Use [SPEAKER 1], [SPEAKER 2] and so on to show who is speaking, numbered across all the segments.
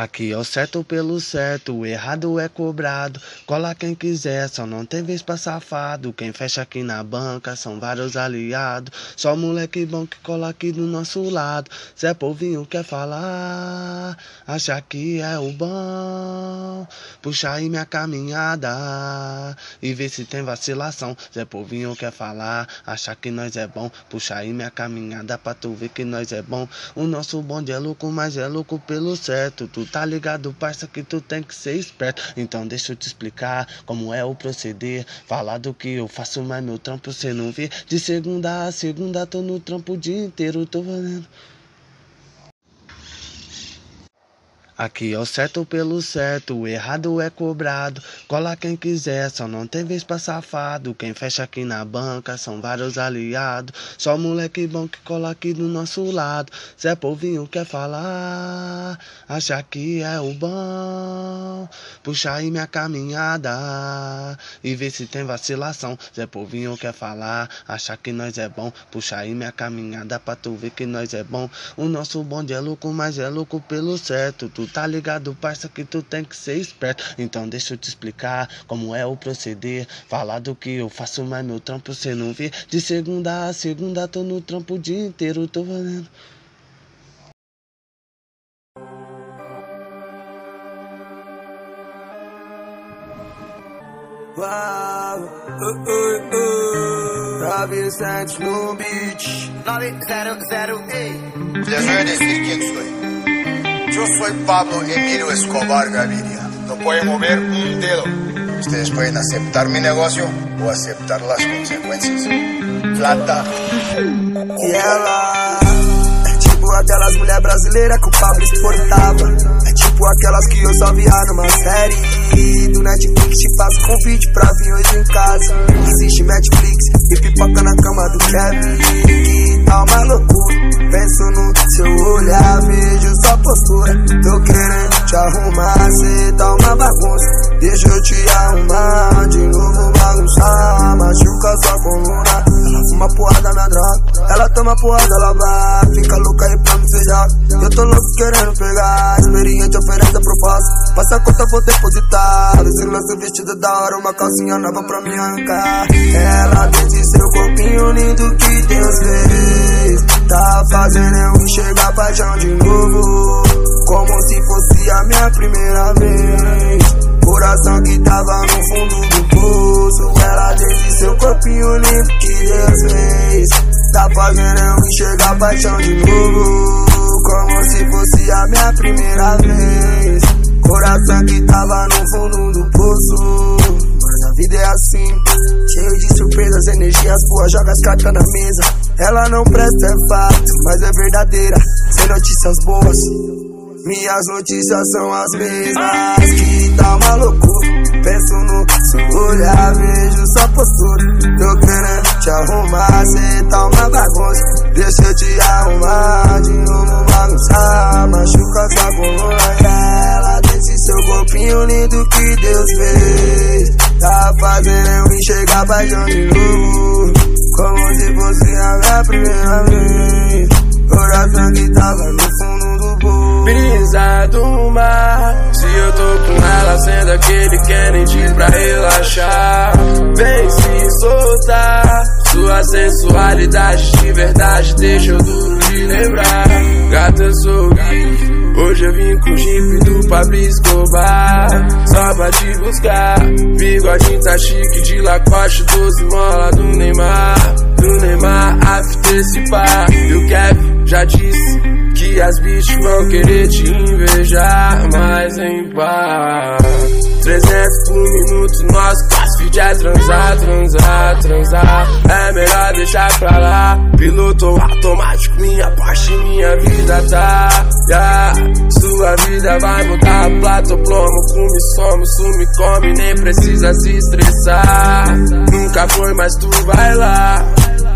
[SPEAKER 1] Aqui é o certo pelo certo, o errado é cobrado. Cola quem quiser, só não tem vez pra safado. Quem fecha aqui na banca são vários aliados. Só moleque bom que cola aqui do nosso lado. Zé Povinho quer falar, acha que é o bom. Puxa aí minha caminhada e vê se tem vacilação. Zé Povinho quer falar, acha que nós é bom. Puxa aí minha caminhada pra tu ver que nós é bom. O nosso bonde é louco, mas é louco pelo certo. Tu tá ligado, parça, que tu tem que ser esperto. Então deixa eu te explicar como é o proceder. Falar do que eu faço, mas meu trampo cê não vê. De segunda a segunda tô no trampo o dia inteiro, tô valendo. Aqui é o certo pelo certo, o errado é cobrado. Cola quem quiser, só não tem vez pra safado. Quem fecha aqui na banca são vários aliados. Só moleque bom que cola aqui do nosso lado. Zé Povinho quer falar, acha que é o bom. Puxa aí minha caminhada e vê se tem vacilação. Zé Povinho quer falar, acha que nós é bom. Puxa aí minha caminhada pra tu ver que nós é bom. O nosso bonde é louco, mas é louco pelo certo. Tá ligado, parça, que tu tem que ser esperto. Então deixa eu te explicar como é o proceder. Falar do que eu faço, mas meu trampo cê não vê. De segunda a segunda tô no trampo o dia inteiro, tô valendo.
[SPEAKER 2] Uau, uh, uh, uh. Ravi Santos no beat 900, ei.
[SPEAKER 3] Les voy a decir quién soy. Yo soy Pablo Emilio Escobar Gaviria. No pueden mover un dedo. Ustedes pueden aceptar mi negocio o aceptar las consecuencias. Plata.
[SPEAKER 2] E ela tipo aquelas mulher brasileira que o Pablo exportava. É tipo aquelas que eu só via numa série do Netflix. Te faço convite pra vir hoje em casa. Assiste Netflix e pipoca na cama do Kevin. Tá uma loucura. Penso no seu olhar, vejo sua postura. Tô querendo te arrumar, cê tá uma bagunça. Deixa eu te arrumar, de novo bagunçar. Machuca sua coluna. Fuma porrada na droga. Ela toma porrada, ela vai. Fica louca aí pra me beijar. Eu tô louco querendo pegar. Experiente oferece a proposta. Passa a conta, vou depositar. Esse lance vestido da hora, uma calcinha nova pra me arrancar. Ela desde seu corpinho lindo que Deus fez. Tá fazendo eu enxergar paixão de novo. Como se fosse a minha primeira vez. Coração que tava no fundo do poço. Ela desde seu corpinho lindo que Deus fez. Tá fazendo eu enxergar paixão de novo. Como se fosse a minha primeira vez. Coração que tava no fundo do poço. Mas a vida é assim, cheio de surpresas, energias boas, joga as cartas na mesa. Ela não presta, é fato, mas é verdadeira, sem notícias boas. Minhas notícias são as mesmas que tá uma loucura. Penso no seu olhar, vejo sua postura. Tô querendo te arrumar, cê tá uma bagunça. Deixa eu te arrumar, de novo bagunçar. Paixão de novo. Como se fosse a primeira vez. Coração que tava no fundo do bolso.
[SPEAKER 4] brisa do mar. Se eu tô com ela, sendo aquele Kennedy pra relaxar. Vem se soltar. Sua sensualidade de verdade deixa eu duro de lembrar. Gata, gay. Hoje eu vim com o jeep do Pablo Escobar Só pra buscar. Bigodinho tá chique de Lacoste 12 mola do Neymar Do Neymar, pá E o Kevin já disse que as bitches vão querer te invejar Mas em paz 300 por minuto, nosso é transar, transar, transar. É melhor deixar pra lá. Piloto automático, minha parte, minha vida tá. Yeah. Sua vida vai mudar, plato, plomo, come, some, sume, come. Nem precisa se estressar. Nunca foi, mas tu vai lá.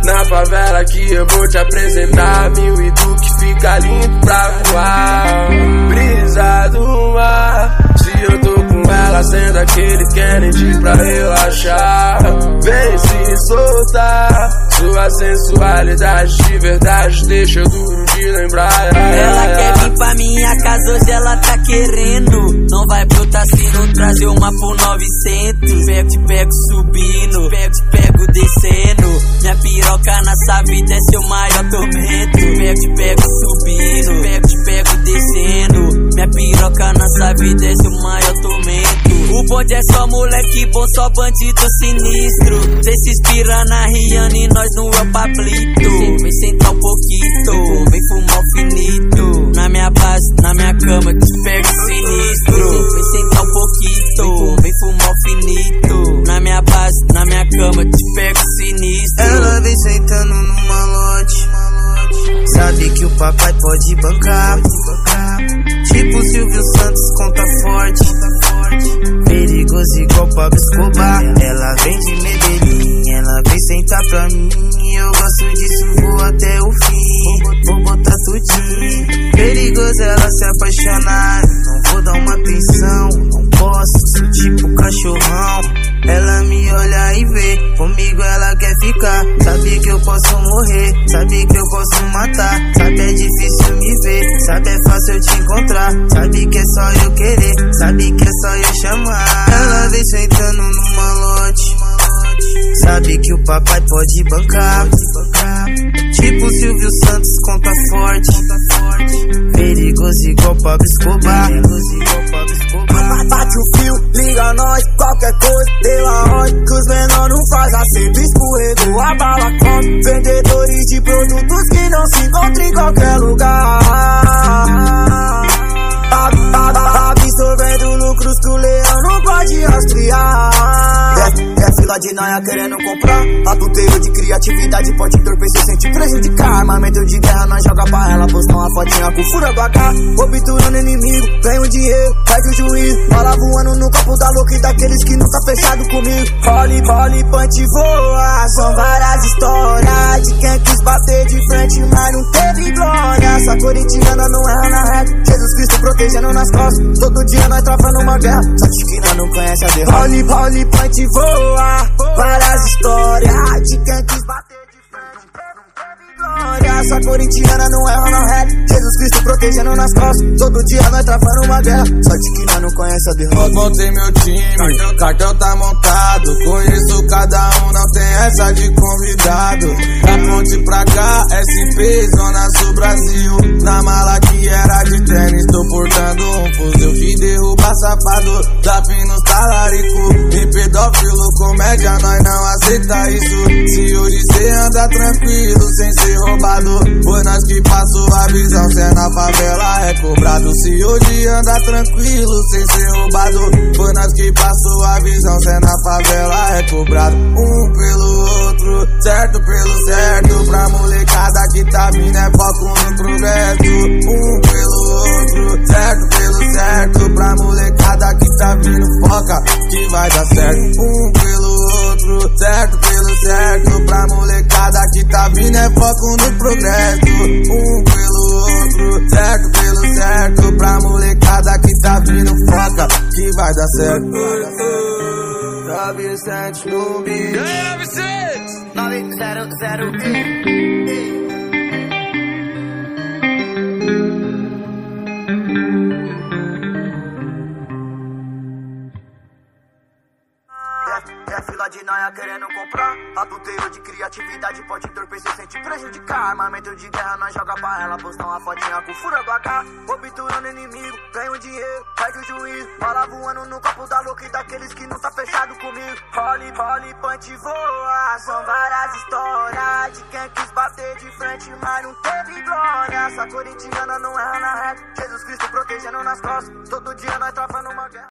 [SPEAKER 4] Na favela que eu vou te apresentar. Mil e do que fica lindo pra voar. Brisa do mar Se eu tô ela sendo aquele Kennedy pra relaxar Vem se soltar Sua sensualidade de verdade Deixa duro de lembrar
[SPEAKER 5] Ela quer vir pra minha casa, hoje ela tá querendo. Não vai se não trazer uma por 900. Pego, te pego subindo, pego, te pego descendo. Minha piroca nessa vida é seu maior tormento. Pego, te pego subindo, pego, te pego descendo. Minha piroca nessa vida é seu maior. O bonde é só moleque bom, só bandido sinistro. Cê se inspira na Rihanna e nós no El Pablito. Vem sentar um pouquinho, vem fumar o finito. Na minha base, na minha cama, te pego sinistro. Vem sentar um pouquinho, vem fumar o finito. Na minha base, na minha cama, te pego sinistro.
[SPEAKER 6] Ela vem sentando numa lote. Sabe que o papai pode bancar. Tipo Silvio Santos, conta forte. Igual Pablo Escobar. Ela vem de Medellín, ela vem sentar pra mim. Eu gosto disso, vou até o fim. Vou botar tudinho. Perigoso ela se apaixonar. Não vou dar uma atenção, não posso, sou tipo cachorrão. Ela me comigo ela quer ficar. Sabe que eu posso morrer, sabe que eu posso matar. Sabe é difícil me ver, sabe é fácil te encontrar. Sabe que é só eu querer, sabe que é só eu chamar. Ela vem sentando numa lote. Sabe que o papai pode bancar. Tipo Silvio Santos, conta forte. Perigoso igual Pablo Escobar.
[SPEAKER 7] Bate o fio, liga nós, qualquer coisa, deu aonde que os menor não faz a sempre escorregou a bala come. Vendedores de produtos que não se encontram em qualquer lugar. Ab- ab- ab- Absorvendo lucros que o leão não pode rastrear. É, é de noia querendo comprar. Adulterio de criatividade pode entorpecer, sente prejudicar. Armamento de guerra, nós joga pra ela, postar uma fotinha com fura do AK. Obturando inimigo, ganha o dinheiro, perde o juízo. Bola voando no copo da louca e daqueles que não tá fechado comigo. Role, role, punch voa. São várias histórias de quem quis bater de frente, mas não teve glória. Essa corintiana não erra na reta. Jesus Cristo protegendo nas costas. Todo dia nós travando uma guerra. Só que nós não conhece a derrota. Role, role, punch voa. Várias histórias de quem quis bater de frente, não glória. Essa corintiana não erra na reta. Jesus Cristo protegendo nas costas. Todo dia nós travando uma guerra. Só que nós não conhece a derrota.
[SPEAKER 8] Montei meu time, cartão tá montado. Conheço cada um, não tem essa de convidado. Da ponte pra cá, SP, Zona Sul Brasil. Na mala que era de tênis, tô portando um fuzil que derruba safado. Desafio no talarico. E pedófilo, comédia, nós não aceita isso. Se hoje cê anda tranquilo, sem ser roubado. Foi nós que passou a visão, cê na favela é cobrado. Se hoje anda tranquilo, sem ser roubado. Foi nós que passou a visão, cê na favela é cobrado. Um pelo outro, certo pelo certo. Pra molecada vitamina é foco no progresso. Um pelo outro, certo pelo certo. Pra molecada que tá vindo, foca que vai dar certo. Um pelo outro, certo pelo certo. Pra molecada que tá vindo, é foco no progresso. Um pelo outro, certo pelo certo. Pra molecada que tá vindo, foca que vai dar certo.
[SPEAKER 6] W7 no beat.
[SPEAKER 7] Yeah, W6! 9001. Adulterio de criatividade pode entorpecer, sente prejudicar. Armamento de guerra, nós joga pra ela, postar uma fotinha com fura do AK. Obturando inimigo, ganha o dinheiro, perde o juízo. Bola voando no copo da louca e daqueles que não tá fechado comigo. Role, role, punch voa. São várias histórias de quem quis bater de frente, mas não teve glória. Essa corintiana não erra na reta. Jesus Cristo protegendo nas costas. Todo dia nós travando uma guerra.